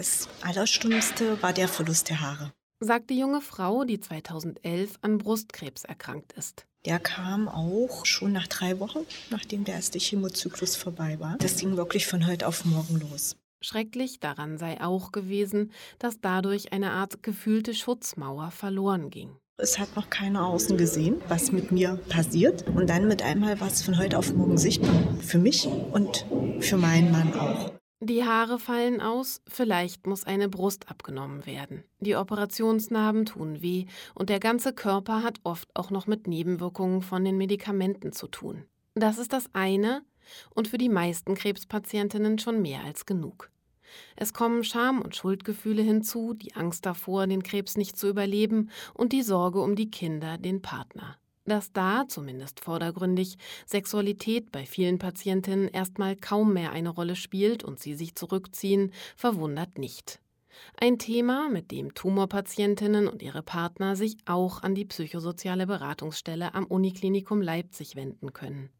Das Allerschlimmste war der Verlust der Haare. Sagt die junge Frau, die 2011 an Brustkrebs erkrankt ist. Der kam auch schon nach drei Wochen, nachdem der erste Chemozyklus vorbei war. Das ging wirklich von heute auf morgen los. Schrecklich daran sei auch gewesen, dass dadurch eine Art gefühlte Schutzmauer verloren ging. Es hat noch keiner außen gesehen, was mit mir passiert. Und dann mit einmal war es von heute auf morgen sichtbar. Für mich und für meinen Mann auch. Die Haare fallen aus, vielleicht muss eine Brust abgenommen werden. Die Operationsnarben tun weh und der ganze Körper hat oft auch noch mit Nebenwirkungen von den Medikamenten zu tun. Das ist das eine und für die meisten Krebspatientinnen schon mehr als genug. Es kommen Scham und Schuldgefühle hinzu, die Angst davor, den Krebs nicht zu überleben und die Sorge um die Kinder, den Partner. Dass da, zumindest vordergründig, Sexualität bei vielen Patientinnen erstmal kaum mehr eine Rolle spielt und sie sich zurückziehen, verwundert nicht. Ein Thema, mit dem Tumorpatientinnen und ihre Partner sich auch an die psychosoziale Beratungsstelle am Uniklinikum Leipzig wenden können.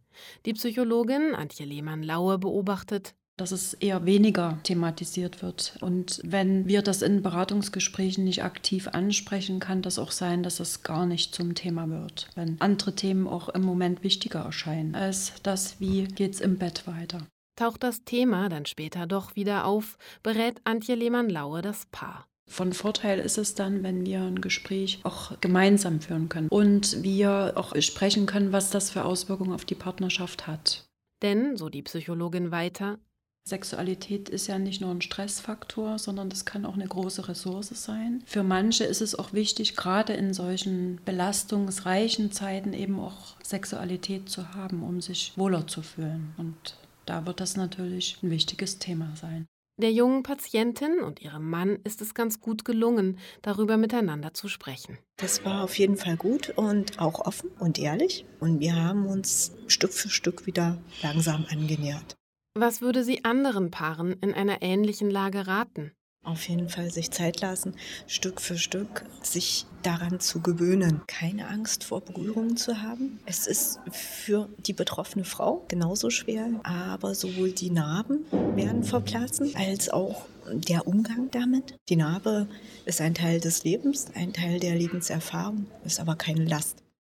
Die Psychologin Antje Lehmann-Laue beobachtet, dass es eher weniger thematisiert wird. Und wenn wir das in Beratungsgesprächen nicht aktiv ansprechen, kann das auch sein, dass es gar nicht zum Thema wird. Wenn andere Themen auch im Moment wichtiger erscheinen als das, wie geht es im Bett weiter. Taucht das Thema dann später doch wieder auf, berät Antje Lehmann-Laue das Paar. Von Vorteil ist es dann, wenn wir ein Gespräch auch gemeinsam führen können und wir auch sprechen können, was das für Auswirkungen auf die Partnerschaft hat. Denn, so die Psychologin weiter, Sexualität ist ja nicht nur ein Stressfaktor, sondern das kann auch eine große Ressource sein. Für manche ist es auch wichtig, gerade in solchen belastungsreichen Zeiten eben auch Sexualität zu haben, um sich wohler zu fühlen. Und da wird das natürlich ein wichtiges Thema sein. Der jungen Patientin und ihrem Mann ist es ganz gut gelungen, darüber miteinander zu sprechen. Das war auf jeden Fall gut und auch offen und ehrlich. Und wir haben uns Stück für Stück wieder langsam angenähert. Was würde sie anderen Paaren in einer ähnlichen Lage raten? Auf jeden Fall sich Zeit lassen, Stück für Stück sich daran zu gewöhnen, keine Angst vor Berührungen zu haben. Es ist für die betroffene Frau genauso schwer, aber sowohl die Narben werden verplatzen als auch der Umgang damit. Die Narbe ist ein Teil des Lebens, ein Teil der Lebenserfahrung, ist aber keine Last.